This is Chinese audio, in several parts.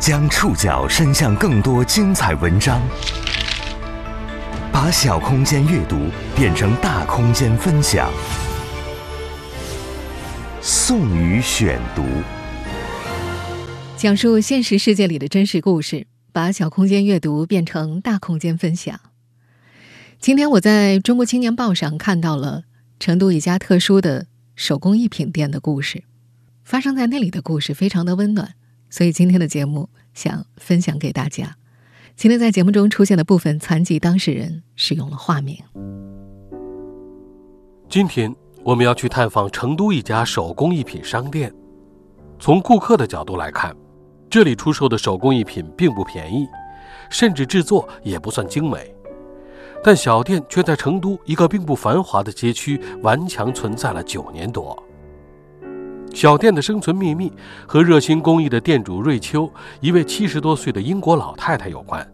将触角伸向更多精彩文章，把小空间阅读变成大空间分享。宋宇选读，讲述现实世界里的真实故事，把小空间阅读变成大空间分享。今天我在中国青年报上看到了成都一家特殊的手工艺品店的故事，发生在那里的故事非常的温暖，所以今天的节目想分享给大家。今天在节目中出现的部分残疾当事人使用了化名。今天我们要去探访成都一家手工艺品商店。从顾客的角度来看，这里出售的手工艺品并不便宜，甚至制作也不算精美。但小店却在成都一个并不繁华的街区顽强存在了九年多。小店的生存秘密和热心公益的店主瑞秋，一位七十多岁的英国老太太有关，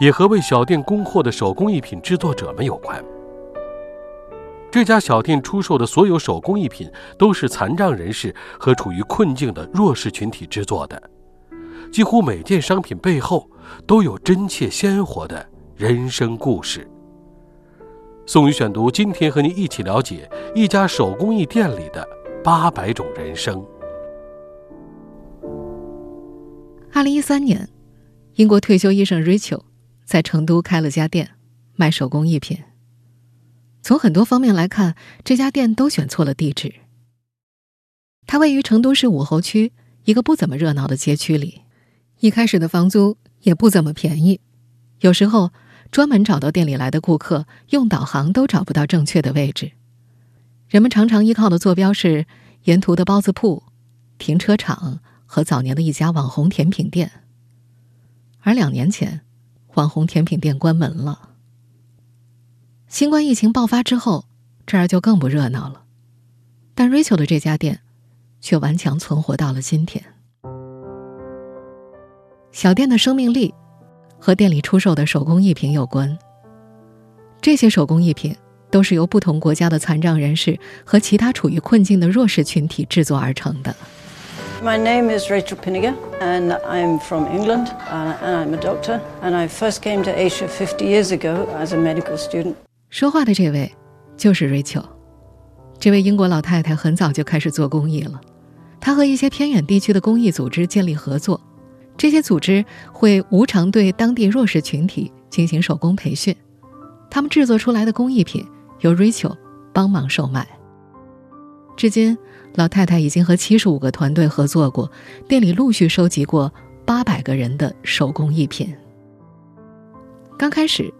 也和为小店供货的手工艺品制作者们有关。这家小店出售的所有手工艺品都是残障人士和处于困境的弱势群体制作的，几乎每件商品背后都有真切鲜活的。人生故事。宋宇选读，今天和您一起了解一家手工艺店里的八百种人生。二零一三年，英国退休医生 Rachel 在成都开了家店，卖手工艺品。从很多方面来看，这家店都选错了地址。它位于成都市武侯区一个不怎么热闹的街区里，一开始的房租也不怎么便宜，有时候。专门找到店里来的顾客，用导航都找不到正确的位置。人们常常依靠的坐标是沿途的包子铺、停车场和早年的一家网红甜品店。而两年前，网红甜品店关门了。新冠疫情爆发之后，这儿就更不热闹了。但 Rachel 的这家店，却顽强存活到了今天。小店的生命力。和店里出售的手工艺品有关。这些手工艺品都是由不同国家的残障人士和其他处于困境的弱势群体制作而成的。My name is Rachel Pinniger, and I'm from England, and I'm a doctor. And I first came to Asia 50 years ago as a medical student. 说话的这位就是 Rachel。这位英国老太太很早就开始做公益了，她和一些偏远地区的公益组织建立合作。这些组织会无偿对当地弱势群体进行手工培训，他们制作出来的工艺品由 Rachel 帮忙售卖。至今，老太太已经和七十五个团队合作过，店里陆续收集过八百个人的手工艺品。刚开始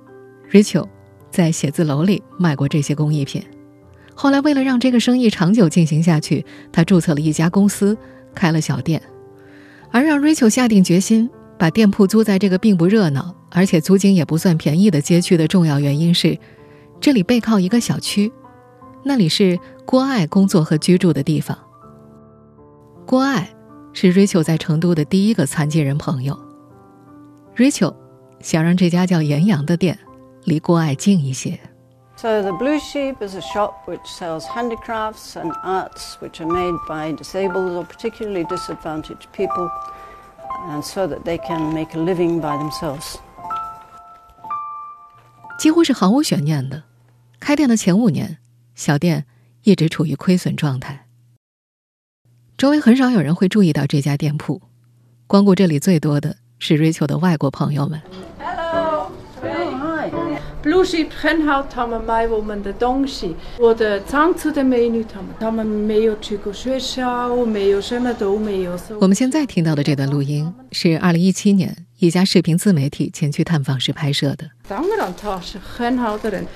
，Rachel 在写字楼里卖过这些工艺品，后来为了让这个生意长久进行下去，她注册了一家公司，开了小店。而让 Rachel 下定决心把店铺租在这个并不热闹，而且租金也不算便宜的街区的重要原因是，这里背靠一个小区，那里是郭爱工作和居住的地方。郭爱是 Rachel 在成都的第一个残疾人朋友。Rachel 想让这家叫岩羊的店离郭爱近一些。So the Blue Sheep is a shop which sells handicrafts and arts which are made by disabled or particularly disadvantaged people, and so that they can make a living by themselves. 几乎是毫无悬念的，开店的前五年，小店一直处于亏损状态。周围很少有人会注意到这家店铺，光顾这里最多的是 Rachel 的外国朋友们。Blue Sheep 很好，他们买我们的东西。我的的美女，他们他们没有去过学校，没有什么都没有。我们现在听到的这段录音是二零一七年一家视频自媒体前去探访时拍摄的。当然，他是很好的人，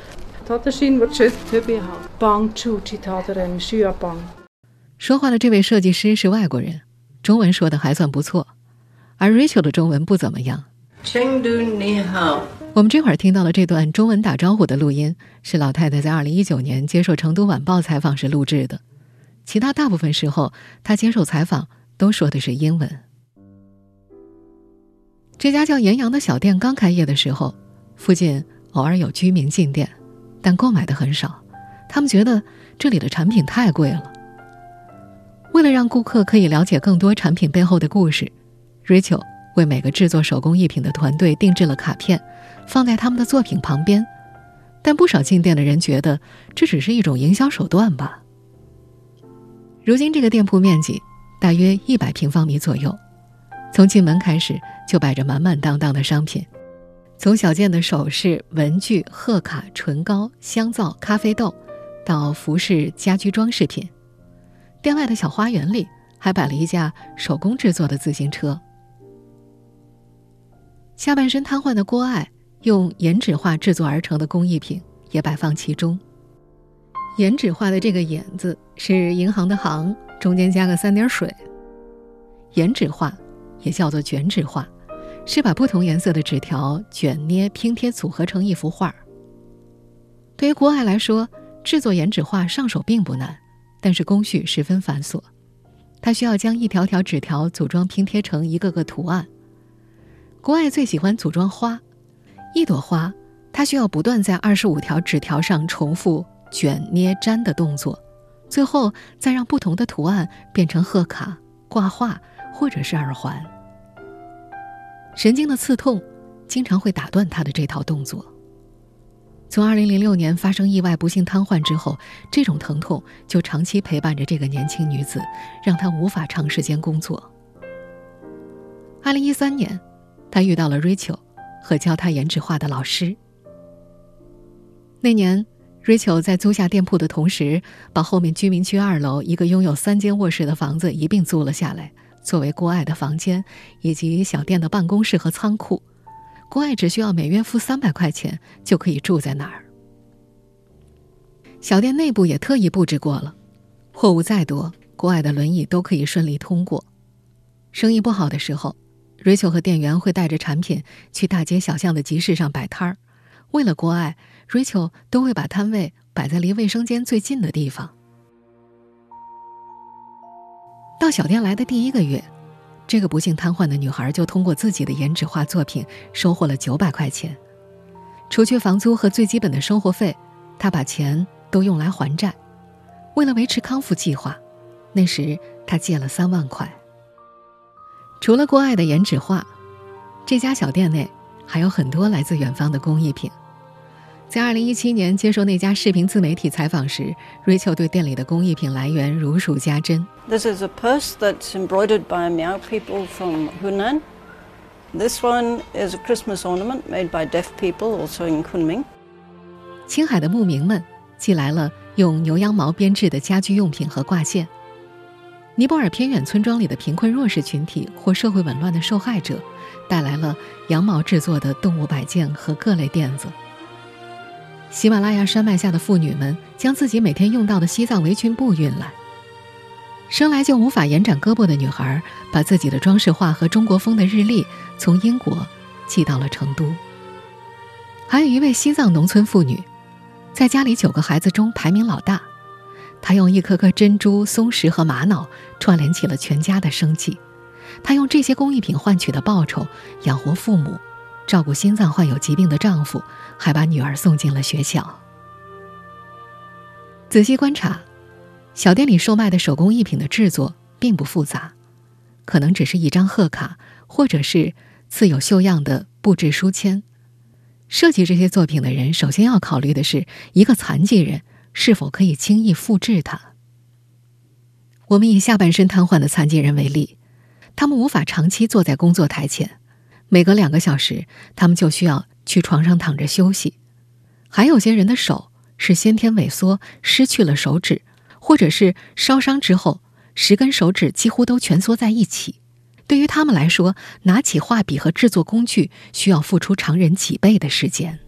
他的心我觉得特别好，帮助其他的人需要帮。说话的这位设计师是外国人，中文说的还算不错，而 Rachel 的中文不怎么样。成都你好。我们这会儿听到的这段中文打招呼的录音，是老太太在二零一九年接受《成都晚报》采访时录制的。其他大部分时候，她接受采访都说的是英文。这家叫岩阳的小店刚开业的时候，附近偶尔有居民进店，但购买的很少。他们觉得这里的产品太贵了。为了让顾客可以了解更多产品背后的故事 Rachel 为每个制作手工艺品的团队定制了卡片，放在他们的作品旁边。但不少进店的人觉得这只是一种营销手段吧。如今，这个店铺面积大约一百平方米左右，从进门开始就摆着满满当当的商品，从小件的首饰、文具、贺卡、唇膏、香皂、咖啡豆，到服饰、家居装饰品。店外的小花园里还摆了一架手工制作的自行车。下半身瘫痪的郭爱用岩纸画制作而成的工艺品也摆放其中。岩纸画的这个“岩”字是银行的“行”，中间加个三点水。岩纸画也叫做卷纸画，是把不同颜色的纸条卷捏拼贴组合成一幅画。对于国爱来说，制作岩纸画上手并不难，但是工序十分繁琐。他需要将一条条纸条组装拼贴成一个个图案。国爱最喜欢组装花，一朵花，他需要不断在二十五条纸条上重复。卷、捏、粘的动作，最后再让不同的图案变成贺卡、挂画或者是耳环。神经的刺痛经常会打断他的这套动作。从2006年发生意外不幸瘫痪之后，这种疼痛就长期陪伴着这个年轻女子，让她无法长时间工作。2013年，她遇到了 Rachel 和教她颜值画的老师。那年。Rachel 在租下店铺的同时，把后面居民区二楼一个拥有三间卧室的房子一并租了下来，作为郭爱的房间以及小店的办公室和仓库。郭爱只需要每月付三百块钱就可以住在那儿。小店内部也特意布置过了，货物再多，郭爱的轮椅都可以顺利通过。生意不好的时候，Rachel 和店员会带着产品去大街小巷的集市上摆摊儿，为了郭爱。Rachel 都会把摊位摆在离卫生间最近的地方。到小店来的第一个月，这个不幸瘫痪的女孩就通过自己的颜值画作品收获了九百块钱。除去房租和最基本的生活费，她把钱都用来还债。为了维持康复计划，那时她借了三万块。除了郭爱的颜值画，这家小店内还有很多来自远方的工艺品。在二零一七年接受那家视频自媒体采访时，Rachel 对店里的工艺品来源如数家珍。This is a purse that's embroidered by Miao people from Hunan. This one is a Christmas ornament made by deaf people, also in Kunming. 青海的牧民们寄来了用牛羊毛编制的家居用品和挂件。尼泊尔偏远村庄里的贫困弱势群体或社会紊乱的受害者，带来了羊毛制作的动物摆件和各类垫子。喜马拉雅山脉下的妇女们将自己每天用到的西藏围裙布运来。生来就无法延展胳膊的女孩，把自己的装饰画和中国风的日历从英国寄到了成都。还有一位西藏农村妇女，在家里九个孩子中排名老大，她用一颗颗珍珠、松石和玛瑙串联起了全家的生计。她用这些工艺品换取的报酬养活父母。照顾心脏患有疾病的丈夫，还把女儿送进了学校。仔细观察，小店里售卖的手工艺品的制作并不复杂，可能只是一张贺卡，或者是刺有绣样的布制书签。设计这些作品的人，首先要考虑的是一个残疾人是否可以轻易复制它。我们以下半身瘫痪的残疾人为例，他们无法长期坐在工作台前。每隔两个小时，他们就需要去床上躺着休息。还有些人的手是先天萎缩，失去了手指，或者是烧伤之后，十根手指几乎都蜷缩在一起。对于他们来说，拿起画笔和制作工具需要付出常人几倍的时间。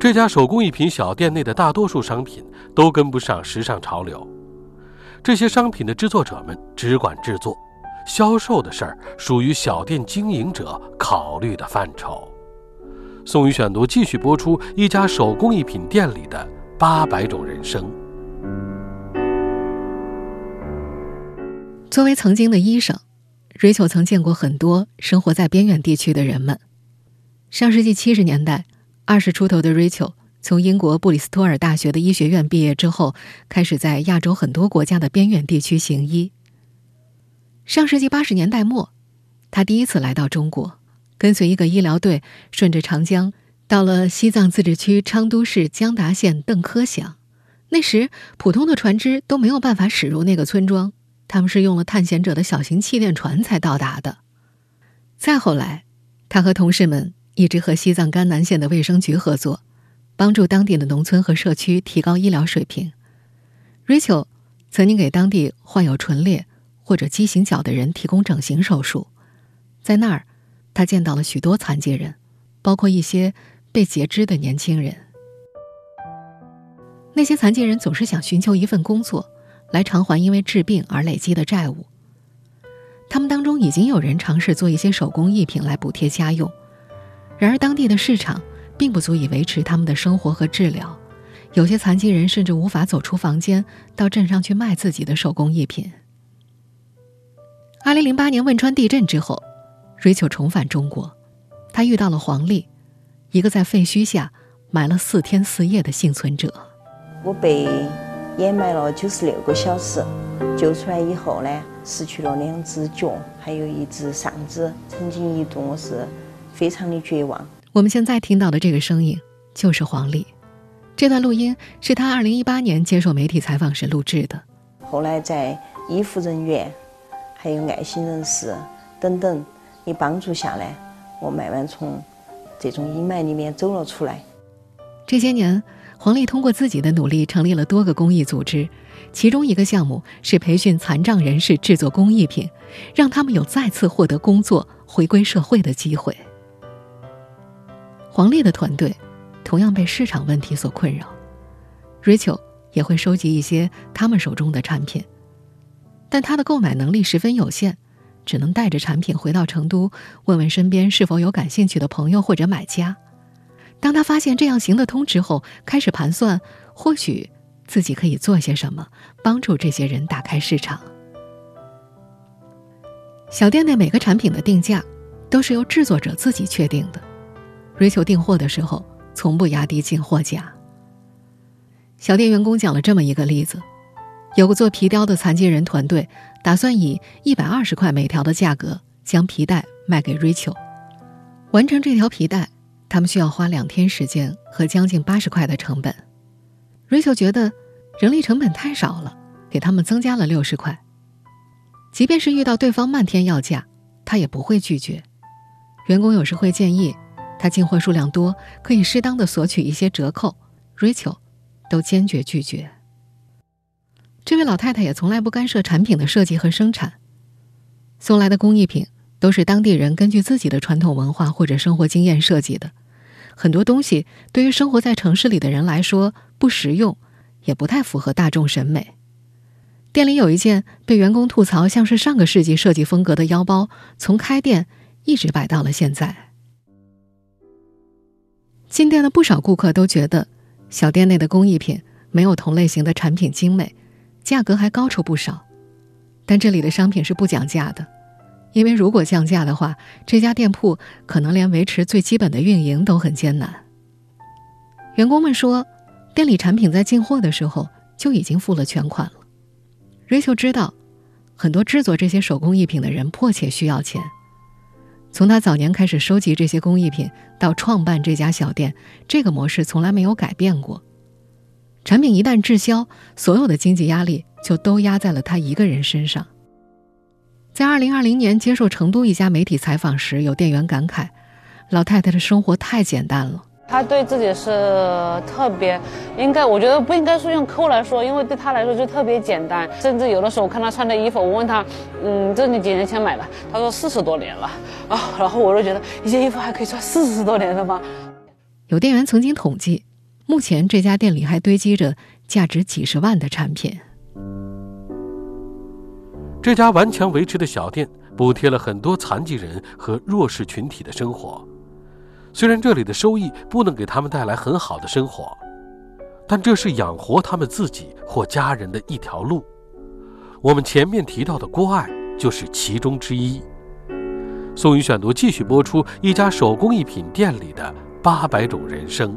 这家手工艺品小店内的大多数商品都跟不上时尚潮流，这些商品的制作者们只管制作。销售的事儿属于小店经营者考虑的范畴。宋宇选读继续播出一家手工艺品店里的八百种人生。作为曾经的医生，Rachel 曾见过很多生活在边远地区的人们。上世纪七十年代，二十出头的 Rachel 从英国布里斯托尔大学的医学院毕业之后，开始在亚洲很多国家的边远地区行医。上世纪八十年代末，他第一次来到中国，跟随一个医疗队顺着长江，到了西藏自治区昌都市江达县邓柯乡。那时，普通的船只都没有办法驶入那个村庄，他们是用了探险者的小型气垫船才到达的。再后来，他和同事们一直和西藏甘南县的卫生局合作，帮助当地的农村和社区提高医疗水平。Rachel 曾经给当地患有唇裂或者畸形脚的人提供整形手术，在那儿，他见到了许多残疾人，包括一些被截肢的年轻人。那些残疾人总是想寻求一份工作，来偿还因为治病而累积的债务。他们当中已经有人尝试做一些手工艺品来补贴家用，然而当地的市场并不足以维持他们的生活和治疗。有些残疾人甚至无法走出房间，到镇上去卖自己的手工艺品。二零零八年汶川地震之后，瑞秋重返中国，他遇到了黄丽，一个在废墟下埋了四天四夜的幸存者。我被掩埋了九十六个小时，救出来以后呢，失去了两只脚，还有一只上肢。曾经一度我是非常的绝望。我们现在听到的这个声音就是黄丽。这段录音是他二零一八年接受媒体采访时录制的。后来在医护人员、还有爱心人士等等的帮助下呢，我慢慢从这种阴霾里面走了出来。这些年，黄丽通过自己的努力成立了多个公益组织，其中一个项目是培训残障人士制作工艺品，让他们有再次获得工作、回归社会的机会。黄丽的团队。同样被市场问题所困扰，Rachel 也会收集一些他们手中的产品，但他的购买能力十分有限，只能带着产品回到成都，问问身边是否有感兴趣的朋友或者买家。当他发现这样行得通之后，开始盘算，或许自己可以做些什么，帮助这些人打开市场。小店内每个产品的定价都是由制作者自己确定的追求订货的时候。从不压低进货价。小店员工讲了这么一个例子：有个做皮雕的残疾人团队，打算以一百二十块每条的价格将皮带卖给 Rachel。完成这条皮带，他们需要花两天时间和将近八十块的成本。Rachel 觉得人力成本太少了，给他们增加了六十块。即便是遇到对方漫天要价，他也不会拒绝。员工有时会建议。他进货数量多，可以适当的索取一些折扣，Rachel 都坚决拒绝。这位老太太也从来不干涉产品的设计和生产，送来的工艺品都是当地人根据自己的传统文化或者生活经验设计的，很多东西对于生活在城市里的人来说不实用，也不太符合大众审美。店里有一件被员工吐槽像是上个世纪设计风格的腰包，从开店一直摆到了现在。进店的不少顾客都觉得，小店内的工艺品没有同类型的产品精美，价格还高出不少。但这里的商品是不讲价的，因为如果降价的话，这家店铺可能连维持最基本的运营都很艰难。员工们说，店里产品在进货的时候就已经付了全款了。瑞秋知道，很多制作这些手工艺品的人迫切需要钱。从他早年开始收集这些工艺品，到创办这家小店，这个模式从来没有改变过。产品一旦滞销，所有的经济压力就都压在了他一个人身上。在二零二零年接受成都一家媒体采访时，有店员感慨：“老太太的生活太简单了。”她对自己是特别，应该我觉得不应该说用抠来说，因为对她来说就特别简单。甚至有的时候我看她穿的衣服，我问她，嗯，这你几年前买的？她说四十多年了啊。然后我就觉得一件衣服还可以穿四十多年的吗？有店员曾经统计，目前这家店里还堆积着价值几十万的产品。这家顽强维持的小店补贴了很多残疾人和弱势群体的生活。虽然这里的收益不能给他们带来很好的生活，但这是养活他们自己或家人的一条路。我们前面提到的郭爱就是其中之一。宋宇选读继续播出一家手工艺品店里的八百种人生。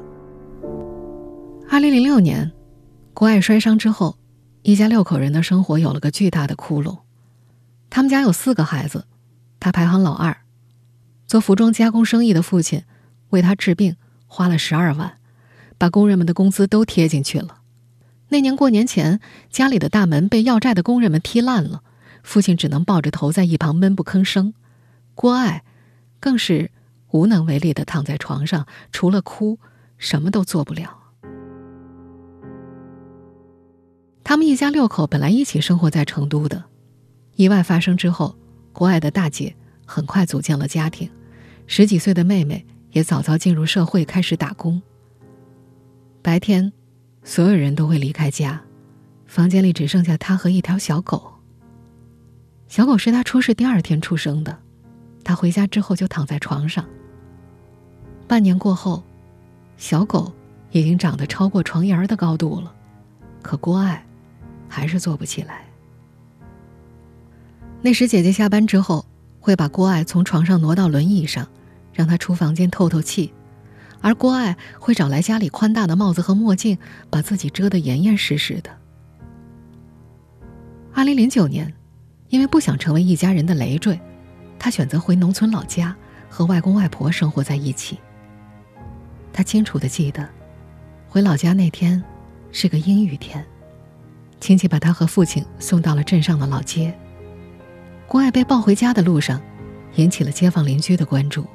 二零零六年，郭爱摔伤之后，一家六口人的生活有了个巨大的窟窿。他们家有四个孩子，他排行老二。做服装加工生意的父亲为他治病花了十二万，把工人们的工资都贴进去了。那年过年前，家里的大门被要债的工人们踢烂了，父亲只能抱着头在一旁闷不吭声。郭爱更是无能为力的躺在床上，除了哭，什么都做不了。他们一家六口本来一起生活在成都的，意外发生之后，郭爱的大姐很快组建了家庭，十几岁的妹妹也早早进入社会，开始打工。白天。所有人都会离开家，房间里只剩下他和一条小狗。小狗是他出事第二天出生的，他回家之后就躺在床上。半年过后，小狗已经长得超过床沿的高度了，可郭爱还是坐不起来。那时姐姐下班之后会把郭爱从床上挪到轮椅上，让她出房间透透气。而郭爱会找来家里宽大的帽子和墨镜，把自己遮得严严实实的。二零零九年，因为不想成为一家人的累赘，他选择回农村老家和外公外婆生活在一起。他清楚的记得，回老家那天是个阴雨天，亲戚把他和父亲送到了镇上的老街。郭爱被抱回家的路上，引起了街坊邻居的关注。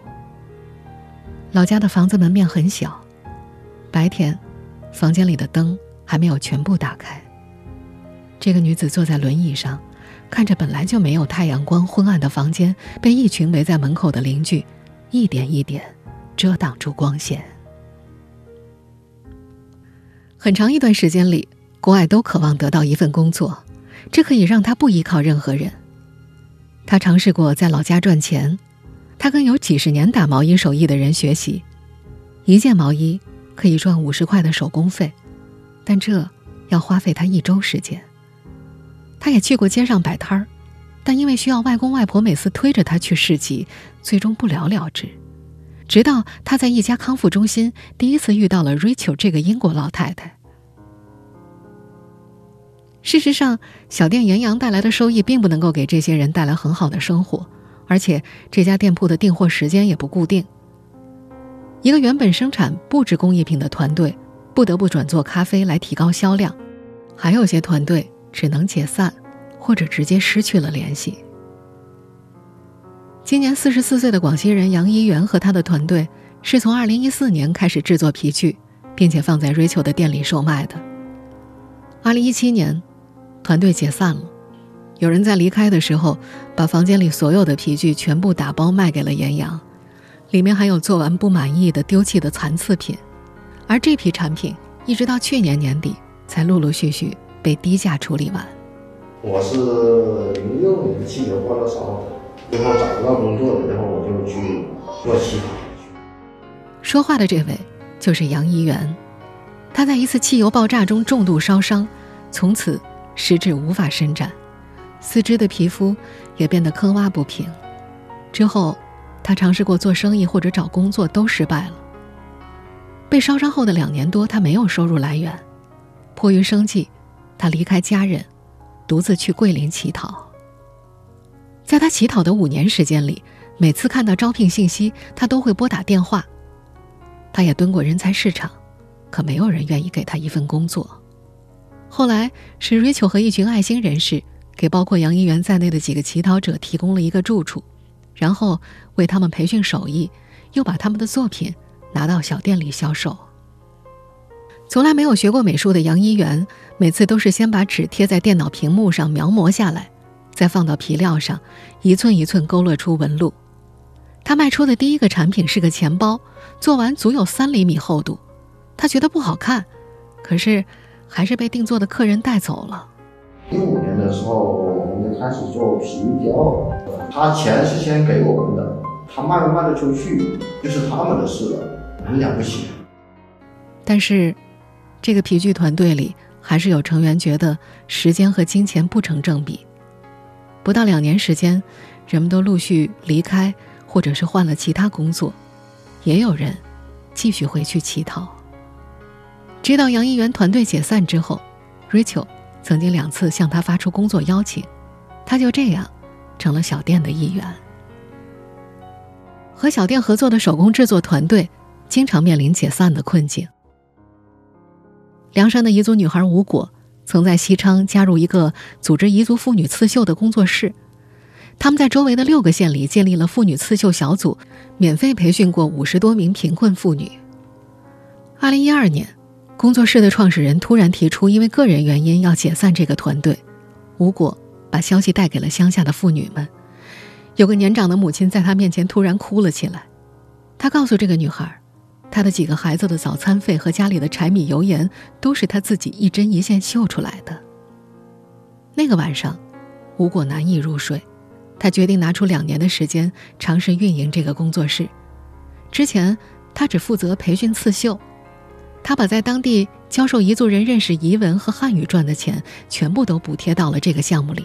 老家的房子门面很小，白天，房间里的灯还没有全部打开。这个女子坐在轮椅上，看着本来就没有太阳光、昏暗的房间，被一群围在门口的邻居一点一点遮挡住光线。很长一段时间里，郭爱都渴望得到一份工作，这可以让他不依靠任何人。他尝试过在老家赚钱。他跟有几十年打毛衣手艺的人学习，一件毛衣可以赚五十块的手工费，但这要花费他一周时间。他也去过街上摆摊儿，但因为需要外公外婆每次推着他去市集，最终不了了之。直到他在一家康复中心第一次遇到了 Rachel 这个英国老太太。事实上，小店盐阳带来的收益并不能够给这些人带来很好的生活。而且这家店铺的订货时间也不固定。一个原本生产布制工艺品的团队不得不转做咖啡来提高销量，还有些团队只能解散，或者直接失去了联系。今年四十四岁的广西人杨一元和他的团队是从二零一四年开始制作皮具，并且放在 Rachel 的店里售卖的。二零一七年，团队解散了。有人在离开的时候，把房间里所有的皮具全部打包卖给了严阳，里面还有做完不满意的丢弃的残次品，而这批产品一直到去年年底才陆陆续续被低价处理完。我是零六年汽油爆炸时候，最后找不到工作了，然后我就去做其他。说话的这位就是杨一元，他在一次汽油爆炸中重度烧伤，从此食指无法伸展。四肢的皮肤也变得坑洼不平。之后，他尝试过做生意或者找工作，都失败了。被烧伤后的两年多，他没有收入来源，迫于生计，他离开家人，独自去桂林乞讨。在他乞讨的五年时间里，每次看到招聘信息，他都会拨打电话。他也蹲过人才市场，可没有人愿意给他一份工作。后来是 Rachel 和一群爱心人士。给包括杨一元在内的几个乞讨者提供了一个住处，然后为他们培训手艺，又把他们的作品拿到小店里销售。从来没有学过美术的杨一元，每次都是先把纸贴在电脑屏幕上描摹下来，再放到皮料上，一寸一寸勾勒出纹路。他卖出的第一个产品是个钱包，做完足有三厘米厚度，他觉得不好看，可是还是被定做的客人带走了。一五年的时候，我们就开始做皮雕，他钱是先给我们的，他卖不卖得出去就是他们的事了，很了不起。但是，这个皮具团队里还是有成员觉得时间和金钱不成正比。不到两年时间，人们都陆续离开，或者是换了其他工作，也有人继续回去乞讨。直到杨一元团队解散之后，Rachel。曾经两次向他发出工作邀请，他就这样成了小店的一员。和小店合作的手工制作团队经常面临解散的困境。凉山的彝族女孩吴果曾在西昌加入一个组织彝族妇女刺绣的工作室，他们在周围的六个县里建立了妇女刺绣小组，免费培训过五十多名贫困妇女。二零一二年，工作室的创始人突然提出，因为个人原因要解散这个团队。吴果把消息带给了乡下的妇女们。有个年长的母亲在她面前突然哭了起来。她告诉这个女孩，她的几个孩子的早餐费和家里的柴米油盐都是她自己一针一线绣出来的。那个晚上，吴果难以入睡，他决定拿出两年的时间尝试运营这个工作室。之前，他只负责培训刺绣，他把在当地教授彝族人认识彝文和汉语赚的钱全部都补贴到了这个项目里。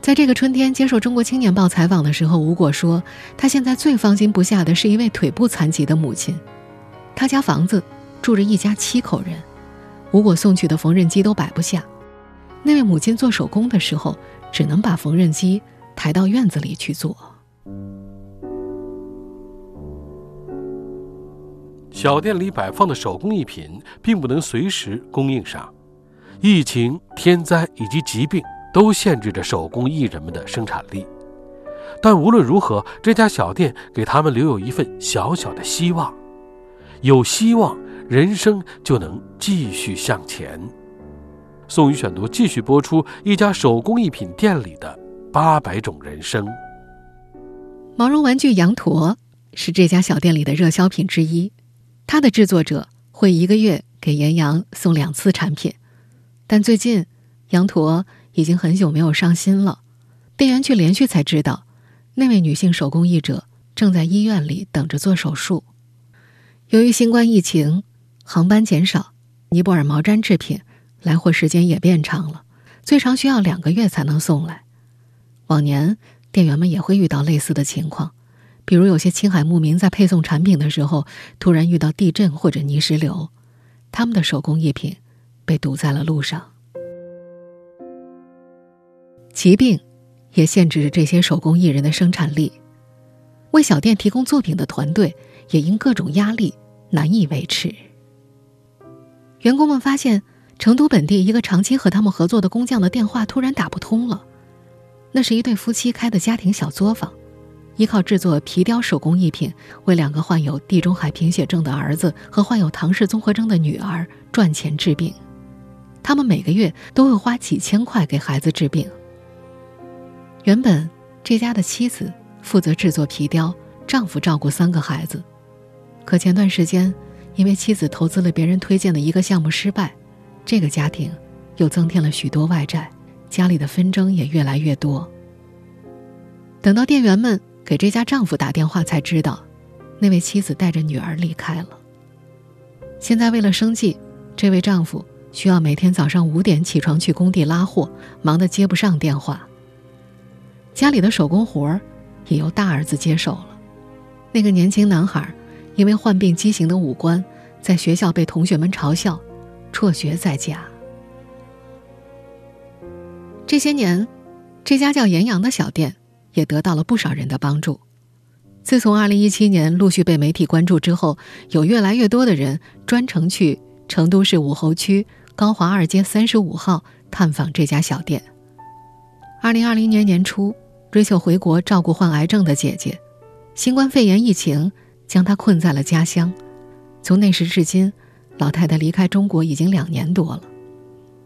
在这个春天接受《中国青年报》采访的时候，吴果说：“他现在最放心不下的是一位腿部残疾的母亲。他家房子住着一家七口人，吴果送去的缝纫机都摆不下。那位母亲做手工的时候，只能把缝纫机抬到院子里去做。”小店里摆放的手工艺品并不能随时供应上，疫情、天灾以及疾病。都限制着手工艺人们的生产力，但无论如何，这家小店给他们留有一份小小的希望。有希望，人生就能继续向前。宋宇选读继续播出一家手工艺品店里的八百种人生。毛绒玩具羊驼是这家小店里的热销品之一，它的制作者会一个月给岩羊送两次产品，但最近羊驼。已经很久没有上新了，店员却连续才知道，那位女性手工艺者正在医院里等着做手术。由于新冠疫情，航班减少，尼泊尔毛毡制品来货时间也变长了，最长需要两个月才能送来。往年店员们也会遇到类似的情况，比如有些青海牧民在配送产品的时候，突然遇到地震或者泥石流，他们的手工艺品被堵在了路上。疾病也限制着这些手工艺人的生产力，为小店提供作品的团队也因各种压力难以维持。员工们发现，成都本地一个长期和他们合作的工匠的电话突然打不通了。那是一对夫妻开的家庭小作坊，依靠制作皮雕手工艺品，为两个患有地中海贫血症的儿子和患有唐氏综合征的女儿赚钱治病。他们每个月都会花几千块给孩子治病。原本这家的妻子负责制作皮雕，丈夫照顾三个孩子。可前段时间，因为妻子投资了别人推荐的一个项目失败，这个家庭又增添了许多外债，家里的纷争也越来越多。等到店员们给这家丈夫打电话，才知道，那位妻子带着女儿离开了。现在为了生计，这位丈夫需要每天早上五点起床去工地拉货，忙得接不上电话。家里的手工活儿也由大儿子接手了。那个年轻男孩因为患病畸形的五官，在学校被同学们嘲笑，辍学在家。这些年，这家叫岩阳的小店也得到了不少人的帮助。自从2017年陆续被媒体关注之后，有越来越多的人专程去成都市武侯区高华二街三十五号探访这家小店。2020年年初。瑞秋回国照顾患癌症的姐姐，新冠肺炎疫情将她困在了家乡。从那时至今，老太太离开中国已经两年多了，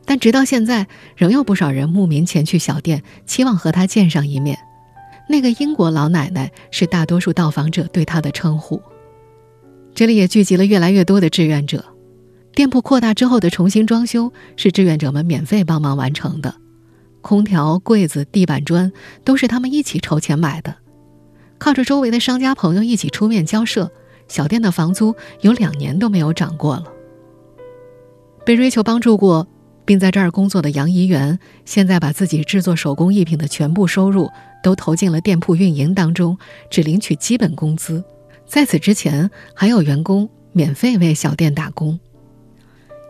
但直到现在，仍有不少人慕名前去小店，期望和她见上一面。那个英国老奶奶是大多数到访者对她的称呼。这里也聚集了越来越多的志愿者。店铺扩大之后的重新装修是志愿者们免费帮忙完成的。空调、柜子、地板砖都是他们一起筹钱买的，靠着周围的商家朋友一起出面交涉，小店的房租有两年都没有涨过了。被瑞秋帮助过，并在这儿工作的杨怡媛，现在把自己制作手工艺品的全部收入都投进了店铺运营当中，只领取基本工资。在此之前，还有员工免费为小店打工。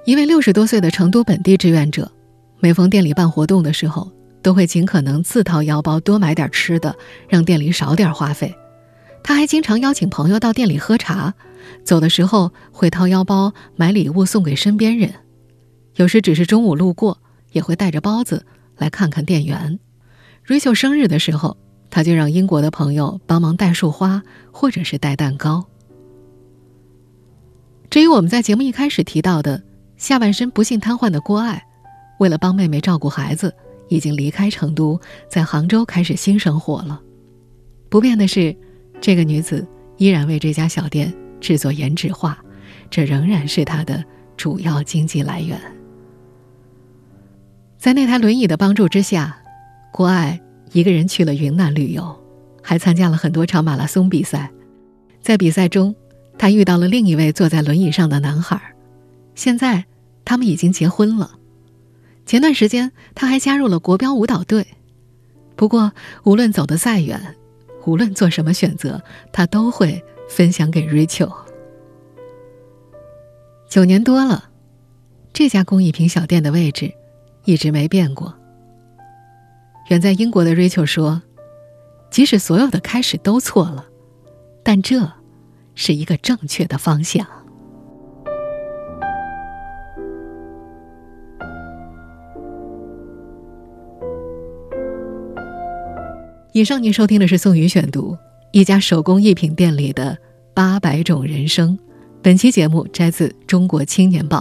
一位六十多岁的成都本地志愿者。每逢店里办活动的时候，都会尽可能自掏腰包多买点吃的，让店里少点花费。他还经常邀请朋友到店里喝茶，走的时候会掏腰包买礼物送给身边人。有时只是中午路过，也会带着包子来看看店员。瑞秋生日的时候，他就让英国的朋友帮忙带束花，或者是带蛋糕。至于我们在节目一开始提到的下半身不幸瘫痪的郭爱，为了帮妹妹照顾孩子，已经离开成都，在杭州开始新生活了。不变的是。这个女子依然为这家小店制作颜值画，这仍然是她的主要经济来源。在那台轮椅的帮助之下，郭爱一个人去了云南旅游，还参加了很多场马拉松比赛。在比赛中，他遇到了另一位坐在轮椅上的男孩，现在他们已经结婚了。前段时间，他还加入了国标舞蹈队。不过，无论走得再远，无论做什么选择，他都会分享给 Rachel。九年多了，这家工艺品小店的位置一直没变过。远在英国的 Rachel 说：“即使所有的开始都错了，但这是一个正确的方向。”以上您收听的是宋宇选读，一家手工艺品店里的八百种人生。本期节目摘自《中国青年报》。